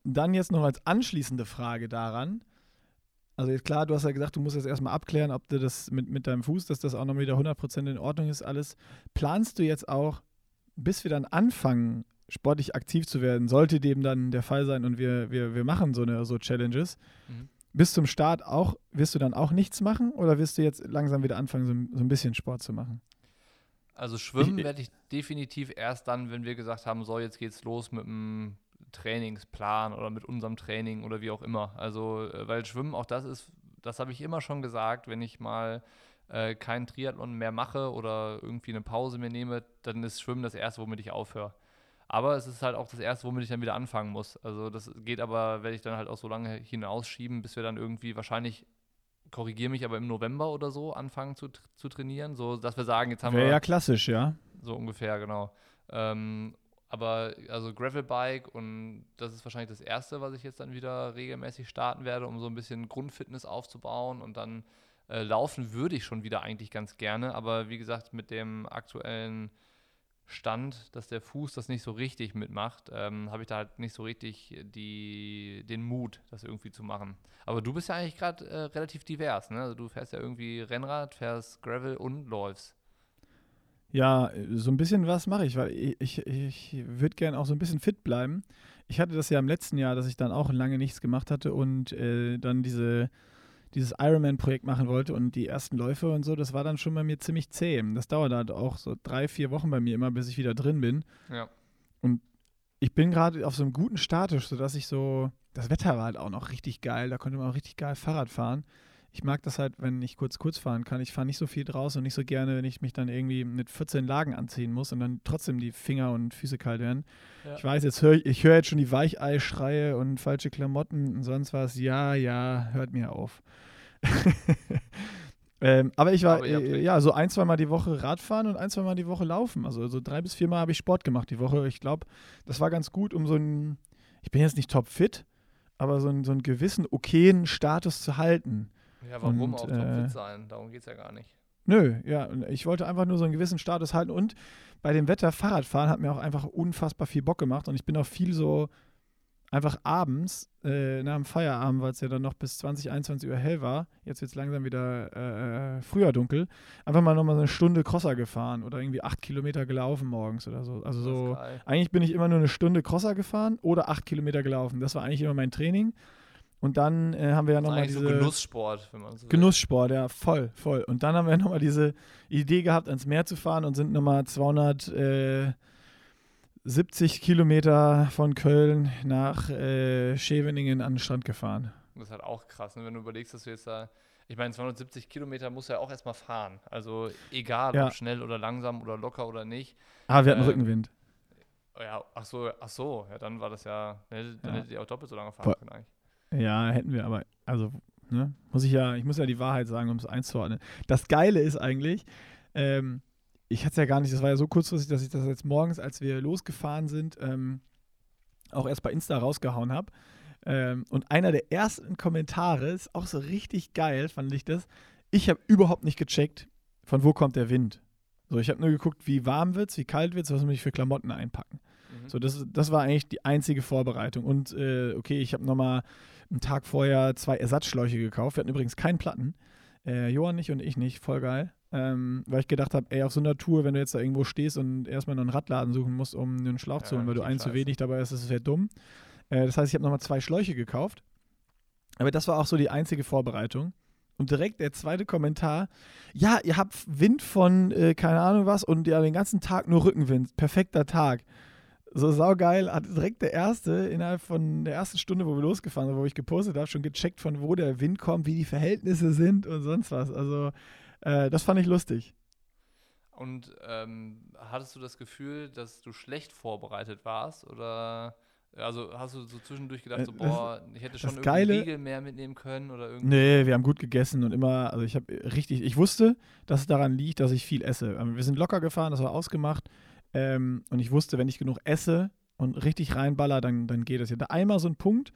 dann jetzt noch als anschließende Frage daran. Also jetzt klar, du hast ja gesagt, du musst jetzt erstmal abklären, ob du das mit, mit deinem Fuß, dass das auch noch wieder 100% in Ordnung ist, alles. Planst du jetzt auch, bis wir dann anfangen, sportlich aktiv zu werden, sollte dem dann der Fall sein und wir, wir, wir machen so eine so Challenges, Mhm. bis zum Start auch, wirst du dann auch nichts machen oder wirst du jetzt langsam wieder anfangen, so, ein- so ein bisschen Sport zu machen? Also schwimmen werde ich definitiv erst dann, wenn wir gesagt haben, so jetzt geht's los mit dem Trainingsplan oder mit unserem Training oder wie auch immer. Also äh, weil Schwimmen auch das ist, das habe ich immer schon gesagt, wenn ich mal äh, keinen Triathlon mehr mache oder irgendwie eine Pause mir nehme, dann ist Schwimmen das erste, womit ich aufhöre. Aber es ist halt auch das erste, womit ich dann wieder anfangen muss. Also das geht aber, werde ich dann halt auch so lange hinausschieben, bis wir dann irgendwie wahrscheinlich korrigiere mich, aber im November oder so anfangen zu, zu trainieren, so dass wir sagen, jetzt haben Wäre wir ja klassisch, ja. so ungefähr, genau. Ähm, aber also Gravelbike und das ist wahrscheinlich das Erste, was ich jetzt dann wieder regelmäßig starten werde, um so ein bisschen Grundfitness aufzubauen und dann äh, laufen würde ich schon wieder eigentlich ganz gerne, aber wie gesagt, mit dem aktuellen Stand, dass der Fuß das nicht so richtig mitmacht, ähm, habe ich da halt nicht so richtig die, den Mut, das irgendwie zu machen. Aber du bist ja eigentlich gerade äh, relativ divers, ne? Also du fährst ja irgendwie Rennrad, fährst Gravel und läufst. Ja, so ein bisschen was mache ich, weil ich, ich, ich würde gerne auch so ein bisschen fit bleiben. Ich hatte das ja im letzten Jahr, dass ich dann auch lange nichts gemacht hatte und äh, dann diese, dieses Ironman-Projekt machen wollte und die ersten Läufe und so, das war dann schon bei mir ziemlich zäh. Das dauert halt auch so drei, vier Wochen bei mir immer, bis ich wieder drin bin. Ja. Ich bin gerade auf so einem guten Status, sodass ich so, das Wetter war halt auch noch richtig geil, da konnte man auch richtig geil Fahrrad fahren. Ich mag das halt, wenn ich kurz kurz fahren kann. Ich fahre nicht so viel draußen und nicht so gerne, wenn ich mich dann irgendwie mit 14 Lagen anziehen muss und dann trotzdem die Finger und Füße kalt werden. Ja. Ich weiß, jetzt höre ich, ich höre jetzt schon die Weichei-Schreie und falsche Klamotten und sonst was. Ja, ja, hört mir auf. ähm, aber ich war Aber äh, ja so ein, zwei Mal die Woche Radfahren und ein, zwei Mal die Woche laufen. Also so drei bis vier Mal habe ich Sport gemacht die Woche. Ich glaube, das war ganz gut, um so einen, ich bin jetzt nicht topfit, aber so einen, so einen gewissen okayen Status zu halten. Ja, warum Und, auch äh, topfit sein? Darum geht es ja gar nicht. Nö, ja, ich wollte einfach nur so einen gewissen Status halten und bei dem Wetter Fahrradfahren hat mir auch einfach unfassbar viel Bock gemacht und ich bin auch viel so einfach abends äh, nach dem Feierabend, weil es ja dann noch bis 20, 21 Uhr hell war, jetzt wird es langsam wieder äh, früher dunkel, einfach mal nochmal so eine Stunde Crosser gefahren oder irgendwie acht Kilometer gelaufen morgens oder so. Also so, eigentlich bin ich immer nur eine Stunde Crosser gefahren oder acht Kilometer gelaufen. Das war eigentlich immer mein Training. Und dann äh, haben wir ja nochmal diese so Genusssport, wenn man so will. Genusssport, ja, voll, voll. Und dann haben wir nochmal diese Idee gehabt, ans Meer zu fahren und sind nochmal 270 Kilometer von Köln nach äh, Scheveningen an den Strand gefahren. Das ist halt auch krass, ne? wenn du überlegst, dass du jetzt da. Ich meine, 270 Kilometer musst du ja auch erstmal fahren. Also egal, Ja. ob schnell oder langsam oder locker oder nicht. Ah, wir hatten Ähm, Rückenwind. Ja, ach so, ach so, ja, dann war das ja, ne, dann Ja. hättet ihr auch doppelt so lange fahren Voll. können eigentlich. Ja, hätten wir, aber also, ne, muss ich ja, ich muss ja die Wahrheit sagen, um es einzuordnen. Das Geile ist eigentlich, ähm, ich hatte es ja gar nicht, das war ja so kurzfristig, dass ich das jetzt morgens, als wir losgefahren sind, ähm, auch erst bei Insta rausgehauen habe. Ähm, und einer der ersten Kommentare ist auch so richtig geil, fand ich das. Ich habe überhaupt nicht gecheckt, von wo kommt der Wind. So, ich habe nur geguckt, wie warm wird's, wie kalt wird's, was muss ich für Klamotten einpacken. Mhm. So, das, das war eigentlich die einzige Vorbereitung. Und äh, okay, ich habe nochmal einen Tag vorher zwei Ersatzschläuche gekauft. Wir hatten übrigens keinen Platten. Äh, Johann nicht und ich nicht, voll geil. Ähm, weil ich gedacht habe, ey, auf so einer Tour, wenn du jetzt da irgendwo stehst und erstmal noch einen Radladen suchen musst, um einen Schlauch zu Ja, holen, weil du einen zu wenig dabei hast, das wäre dumm. Äh, das heißt, ich habe nochmal zwei Schläuche gekauft. Aber das war auch so die einzige Vorbereitung. Und direkt der zweite Kommentar. Ja, ihr habt Wind von äh, keine Ahnung was und ja den ganzen Tag nur Rückenwind. Perfekter Tag. So saugeil. Hat direkt der erste innerhalb von der ersten Stunde, wo wir losgefahren sind, wo ich gepostet habe, schon gecheckt, von wo der Wind kommt, wie die Verhältnisse sind und sonst was. Also, äh, das fand ich lustig. Und ähm, hattest du das Gefühl, dass du schlecht vorbereitet warst? Oder also hast du so zwischendurch gedacht, so, Äh, das- boah, ich hätte schon irgendwie Geile- Riegel mehr mitnehmen können oder irgendwie. Nee, wir haben gut gegessen und immer, also ich habe richtig, ich wusste, dass es daran liegt, dass ich viel esse. Ähm, Wir sind locker gefahren, das war ausgemacht. Ähm, und ich wusste, wenn ich genug esse und richtig reinballer, dann, dann geht es. Ich hatte einmal so einen Punkt,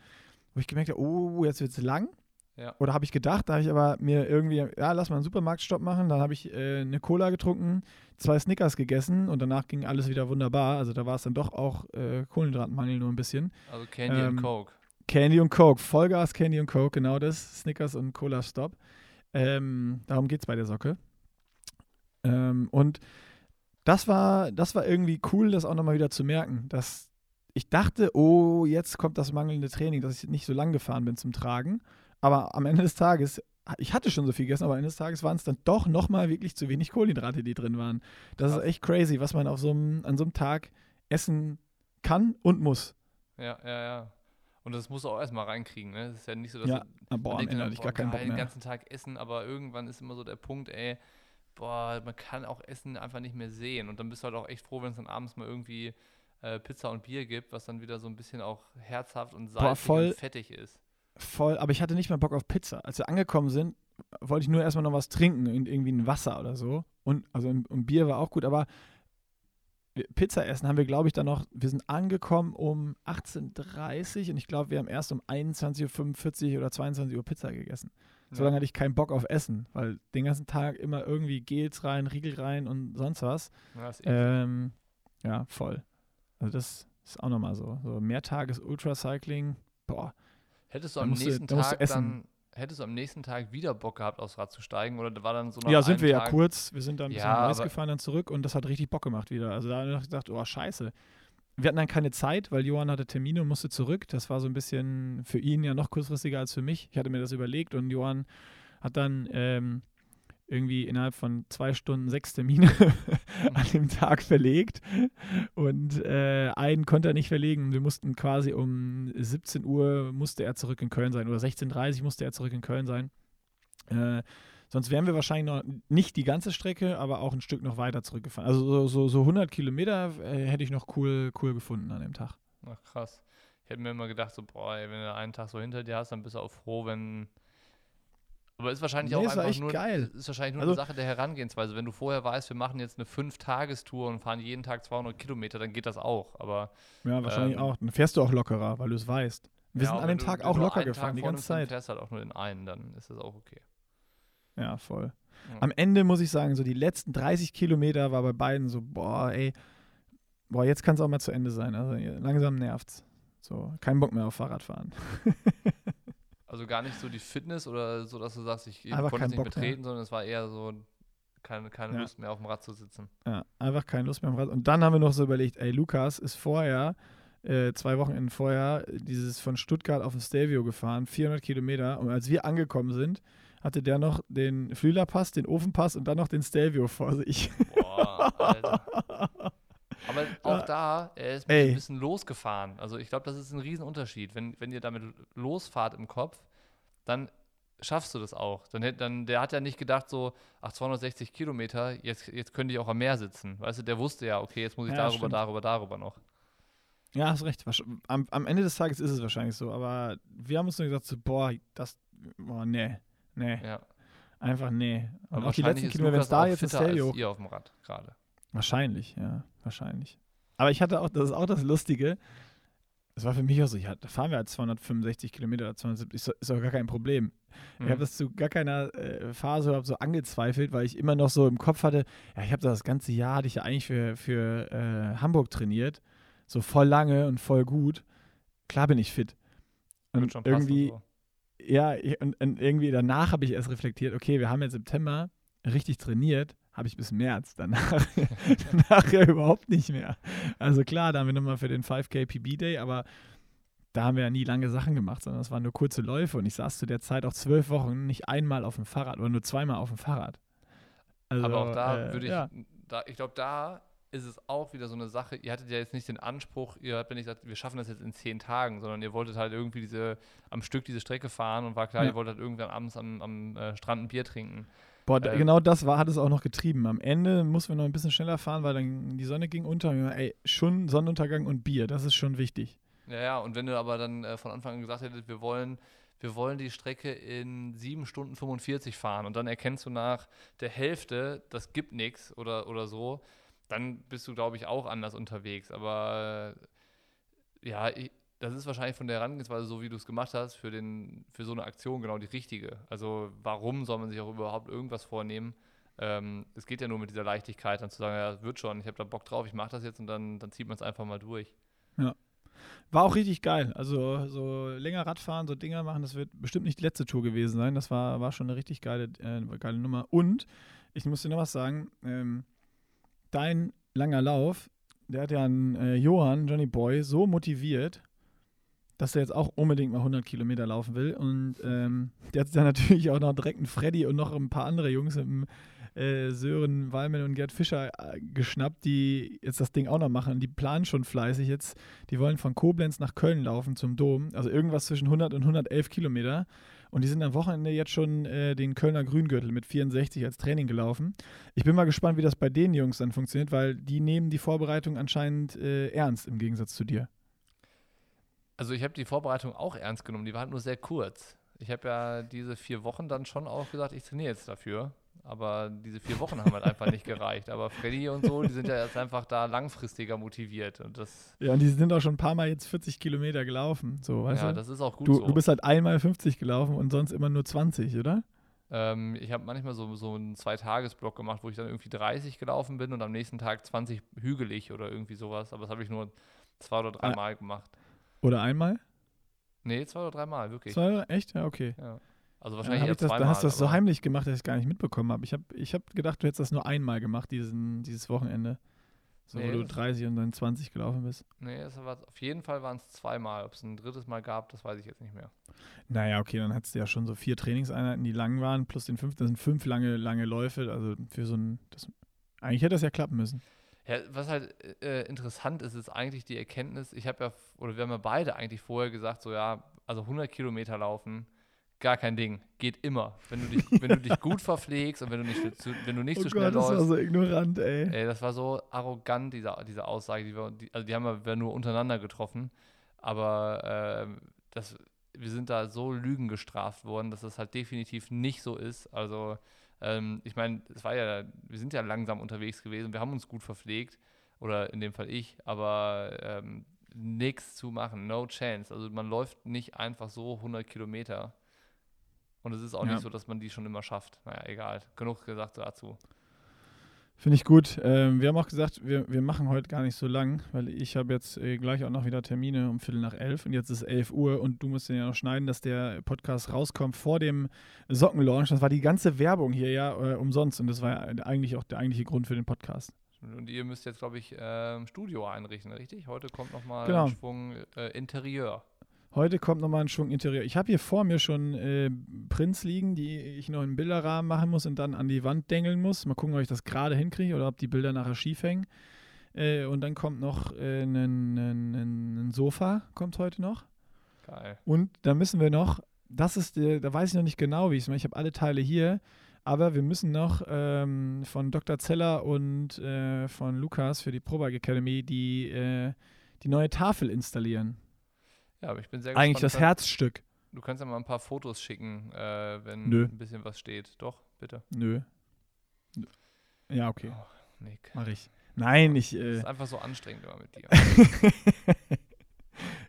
wo ich gemerkt habe, oh, jetzt wird es lang. Ja. Oder habe ich gedacht, da habe ich aber mir irgendwie, ja, lass mal einen Supermarktstopp machen. Dann habe ich äh, eine Cola getrunken, zwei Snickers gegessen und danach ging alles wieder wunderbar. Also da war es dann doch auch äh, Kohlenhydratmangel nur ein bisschen. Also Candy Ähm, and Coke. Candy und Coke, Vollgas Candy und Coke, genau das. Snickers und Cola Stop. Ähm, darum geht es bei der Socke. Ähm, und das war, das war irgendwie cool, das auch nochmal wieder zu merken, dass ich dachte, oh, jetzt kommt das mangelnde Training, dass ich nicht so lang gefahren bin zum Tragen. Aber am Ende des Tages, ich hatte schon so viel gegessen, aber am Ende des Tages waren es dann doch nochmal wirklich zu wenig Kohlenhydrate, die drin waren. Das Krass. ist echt crazy, was man auf so einem, an so einem Tag essen kann und muss. Ja, ja, ja. Und das musst du auch erstmal reinkriegen, ne? Das ist ja nicht so, dass Ja, du, ah, boah, man am Ende hatte ich gar keinen Bock den mehr. ganzen Tag essen, aber irgendwann ist immer so der Punkt, ey, boah, man kann auch Essen einfach nicht mehr sehen. Und dann bist du halt auch echt froh, wenn es dann abends mal irgendwie äh, Pizza und Bier gibt, was dann wieder so ein bisschen auch herzhaft und salzig voll. und fettig ist. Voll, aber ich hatte nicht mehr Bock auf Pizza. Als wir angekommen sind, wollte ich nur erstmal noch was trinken, in- irgendwie ein Wasser oder so. Und, also, und Bier war auch gut, aber Pizza essen haben wir, glaube ich, dann noch, wir sind angekommen um 18.30 Uhr und ich glaube, wir haben erst um 21.45 Uhr oder 22 Uhr Pizza gegessen. So lange hatte ich keinen Bock auf Essen, weil den ganzen Tag immer irgendwie Gels rein, Riegel rein und sonst was. Ja. Ähm, ja, voll. Also das ist auch nochmal so. So Mehrtages-Ultracycling, boah. Hättest du am nächsten du Tag dann, hättest du am nächsten Tag wieder Bock gehabt, aufs Rad zu steigen? Oder war dann so Ja, sind wir ja Tag, kurz. Wir sind dann ein bisschen Ja, Neues aber- gefahren, dann zurück und das hat richtig Bock gemacht wieder. Also da habe ich gedacht, oh scheiße. Wir hatten dann keine Zeit, weil Johann hatte Termine und musste zurück. Das war so ein bisschen für ihn ja noch kurzfristiger als für mich. Ich hatte mir das überlegt und Johann hat dann ähm, irgendwie innerhalb von zwei Stunden sechs Termine an dem Tag verlegt. Und äh, einen konnte er nicht verlegen. Wir mussten quasi um 17 Uhr musste er zurück in Köln sein oder 16.30 Uhr musste er zurück in Köln sein. Äh, sonst wären wir wahrscheinlich noch nicht die ganze Strecke, aber auch ein Stück noch weiter zurückgefahren. Also so, so, so 100 Kilometer äh, hätte ich noch cool, cool gefunden an dem Tag. Ach, krass. Ich hätte mir immer gedacht, so, boah, ey, wenn du einen Tag so hinter dir hast, dann bist du auch froh, wenn. Aber ist wahrscheinlich Nee, auch einfach nur, geil. ist wahrscheinlich nur Also- eine Sache der Herangehensweise. Wenn du vorher weißt, wir machen jetzt eine Fünf-Tagestour und fahren jeden Tag 200 Kilometer, dann geht das auch. Aber Ja, wahrscheinlich Ähm, auch. Dann fährst du auch lockerer, weil du es weißt. Wir ja, sind an dem Tag auch locker gefahren, Tag die ganze Zeit. fährst halt auch nur den einen, dann ist das auch okay. Ja, voll. Ja. Am Ende muss ich sagen, so die letzten 30 Kilometer war bei beiden so, boah, ey, boah, jetzt kann es auch mal zu Ende sein. Also langsam nervt's. So, kein Bock mehr auf Fahrradfahren. Also gar nicht so die Fitness oder so, dass du sagst, ich Einfach konnte es nicht Bock mehr. betreten, sondern es war eher so keine, keine Ja. Lust mehr auf dem Rad zu sitzen. Ja, einfach keine Lust mehr am Rad. Und dann haben wir noch so überlegt, ey, Lukas ist vorher, äh, zwei Wochenenden vorher, dieses von Stuttgart auf den Stelvio gefahren, 400 Kilometer. Und als wir angekommen sind, hatte der noch den Flülerpass, den Ofenpass und dann noch den Stelvio vor sich. Boah, Alter. Aber auch da, er ist ein bisschen losgefahren. Also ich glaube, das ist ein Riesenunterschied. Wenn, wenn ihr damit losfahrt im Kopf, dann schaffst du das auch. Dann, dann, der hat ja nicht gedacht so, ach 260 Kilometer, jetzt, jetzt könnte ich auch am Meer sitzen. Weißt du, der wusste ja, okay, jetzt muss ich Ja, darüber, stimmt. darüber, darüber noch. Ja, hast recht. Am, am Ende des Tages ist es wahrscheinlich so. Aber wir haben uns nur gesagt, so, boah, das, boah, nee, nee, Ja. einfach nee. Und Aber auch die wahrscheinlich letzten ist Kilometer, wenn es da jetzt fitter Stelvio ihr auf dem Rad gerade. Wahrscheinlich, ja, wahrscheinlich. Aber ich hatte auch, das ist auch das Lustige. Das war für mich auch so, ja, da fahren wir halt 265 Kilometer oder 270, ist, doch- ist doch gar kein Problem. Ich Mhm. habe das zu gar keiner äh, Phase überhaupt so angezweifelt, weil ich immer noch so im Kopf hatte, ja, ich habe das ganze Jahr, hatte ich ja eigentlich für, für äh, Hamburg trainiert, so voll lange und voll gut. Klar bin ich fit. Und irgendwie, so. Ja, und, und irgendwie danach habe ich erst reflektiert, okay, wir haben jetzt September richtig trainiert, habe ich bis März, danach, danach ja überhaupt nicht mehr. Also klar, da haben wir nochmal für den 5K PB Day, aber da haben wir ja nie lange Sachen gemacht, sondern es waren nur kurze Läufe und ich saß zu der Zeit auch zwölf Wochen nicht einmal auf dem Fahrrad oder nur zweimal auf dem Fahrrad. Also, Aber auch da äh, würde ich, Ja, da, ich glaube, da ist es auch wieder so eine Sache. Ihr hattet ja jetzt nicht den Anspruch, ihr habt ja nicht gesagt, wir schaffen das jetzt in zehn Tagen, sondern ihr wolltet halt irgendwie diese, am Stück diese Strecke fahren und war klar, Ja. ihr wolltet halt irgendwann abends am, am äh, Strand ein Bier trinken. Boah, Ähm, genau das war, hat es auch noch getrieben. Am Ende mussten wir noch ein bisschen schneller fahren, weil dann die Sonne ging unter. Und wir, ey, schon Sonnenuntergang und Bier, das ist schon wichtig. Ja, ja, und wenn du aber dann äh, von Anfang an gesagt hättest, wir wollen, wir wollen die Strecke in 7 Stunden 45 fahren und dann erkennst du nach der Hälfte, das gibt nichts oder, oder so, dann bist du, glaube ich, auch anders unterwegs. Aber äh, ja, ich, das ist wahrscheinlich von der Herangehensweise, so wie du es gemacht hast, für, den, für so eine Aktion genau die richtige. Also warum soll man sich auch überhaupt irgendwas vornehmen? Ähm, es geht ja nur mit dieser Leichtigkeit, dann zu sagen, ja, wird schon, ich habe da Bock drauf, ich mache das jetzt und dann, dann zieht man es einfach mal durch. War auch richtig geil. Also so länger Radfahren, so Dinger machen, das wird bestimmt nicht die letzte Tour gewesen sein. Das war, war schon eine richtig geile, äh, geile Nummer. Und ich muss dir noch was sagen, ähm, dein langer Lauf, der hat ja einen äh, Johann, Johnny Boy, so motiviert, dass er jetzt auch unbedingt mal 100 Kilometer laufen will. Und ähm, der hat dann natürlich auch noch direkt einen Freddy und noch ein paar andere Jungs im äh, Sören Wallmann und Gerd Fischer äh, geschnappt, die jetzt das Ding auch noch machen. Die planen schon fleißig jetzt. Die wollen von Koblenz nach Köln laufen zum Dom. Also irgendwas zwischen 100 und 111 Kilometer. Und die sind am Wochenende jetzt schon äh, den Kölner Grüngürtel mit 64 als Training gelaufen. Ich bin mal gespannt, wie das bei den Jungs dann funktioniert, weil die nehmen die Vorbereitung anscheinend äh, ernst im Gegensatz zu dir. Also ich habe die Vorbereitung auch ernst genommen, die war halt nur sehr kurz. Ich habe ja diese vier Wochen dann schon auch gesagt, ich trainiere jetzt dafür. Aber diese vier Wochen haben halt einfach nicht gereicht. Aber Freddy und so, die sind ja jetzt einfach da langfristiger motiviert. Und das ja, und die sind auch schon ein paar Mal jetzt 40 Kilometer gelaufen. So, weißt ja, du? das ist auch gut du, so. du bist halt einmal 50 gelaufen und sonst immer nur 20, oder? Ähm, ich habe manchmal so, so einen Zweitagesblock gemacht, wo ich dann irgendwie 30 gelaufen bin und am nächsten Tag 20 hügelig oder irgendwie sowas. Aber das habe ich nur zwei oder drei Ah. Mal gemacht. Oder einmal? Nee, zwei oder drei Mal, wirklich. Zwei, echt? Ja, okay. Ja. Also wahrscheinlich eher ich das, zweimal. dann hast du das so heimlich gemacht, dass ich es gar nicht mitbekommen habe. Ich habe ich hab gedacht, du hättest das nur einmal gemacht, diesen, dieses Wochenende. So, Nee, wo du das- 30 und dann 20 gelaufen bist. Nee, es war, auf jeden Fall waren es zweimal. Ob es ein drittes Mal gab, das weiß ich jetzt nicht mehr. Naja, okay, dann hattest du ja schon so vier Trainingseinheiten, die lang waren, plus den fünf, das sind fünf lange, lange Läufe. Also für so ein, das, eigentlich hätte das ja klappen müssen. Ja, was halt äh, interessant ist, ist eigentlich die Erkenntnis, ich habe ja, oder wir haben ja beide eigentlich vorher gesagt, so ja, also 100 Kilometer laufen, gar kein Ding, geht immer. Wenn du dich, wenn du dich gut verpflegst und wenn du nicht, zu, wenn du nicht zu schnell Oh das war läufst. so ignorant, ey. Ey, das war so arrogant, diese, diese Aussage. Die wir, die, also die haben wir nur untereinander getroffen. Aber ähm, das, wir sind da so Lügen gestraft worden, dass das halt definitiv nicht so ist. Also ähm, ich meine, es war ja, wir sind ja langsam unterwegs gewesen, wir haben uns gut verpflegt. Oder in dem Fall ich, aber ähm, nichts zu machen, no chance. Also man läuft nicht einfach so 100 Kilometer. Und es ist auch Ja. nicht so, dass man die schon immer schafft. Naja, egal. Genug gesagt dazu. Finde ich gut. Ähm, wir haben auch gesagt, wir, wir machen heute gar nicht so lang, weil ich habe jetzt äh, gleich auch noch wieder Termine um Viertel nach elf und jetzt ist 11 Uhr und du musst den ja noch schneiden, dass der Podcast rauskommt vor dem Sockenlaunch. Das war die ganze Werbung hier ja äh, umsonst und das war ja eigentlich auch der eigentliche Grund für den Podcast. Und ihr müsst jetzt, glaube ich, ähm, Studio einrichten, richtig? Heute kommt nochmal Genau. Schwung äh, Interieur. Heute kommt nochmal ein Schwung Interieur. Ich habe hier vor mir schon äh, Prints liegen, die ich noch in Bilderrahmen machen muss und dann an die Wand dengeln muss. Mal gucken, ob ich das gerade hinkriege oder ob die Bilder nachher schief hängen. Äh, und dann kommt noch äh, ein, Sofa, kommt heute noch. Geil. Und da müssen wir noch, das ist, der, da weiß ich noch nicht genau, wie ich es mache. Ich habe alle Teile hier, aber wir müssen noch ähm, von Dr. Zeller und äh, von Lukas für die Probag Academy die, äh, die neue Tafel installieren. Ja, aber ich bin sehr Eigentlich das gespannt. Herzstück. Du kannst ja mal ein paar Fotos schicken, äh, wenn Nö. ein bisschen was steht. Doch, bitte. Nö. Nö. Ja, okay, Nick. mache ich. Nein, ich, Das äh, ist einfach so anstrengend immer mit dir.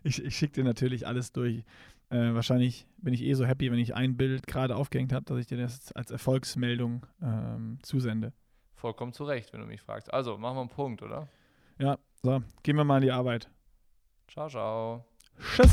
ich, ich schicke dir natürlich alles durch. Äh, wahrscheinlich bin ich eh so happy, wenn ich ein Bild gerade aufgehängt habe, dass ich dir das als Erfolgsmeldung ähm, zusende. Vollkommen zu Recht, wenn du mich fragst. Also, machen wir einen Punkt, oder? Ja, so, gehen wir mal an die Arbeit. Ciao, ciao. Tschüss.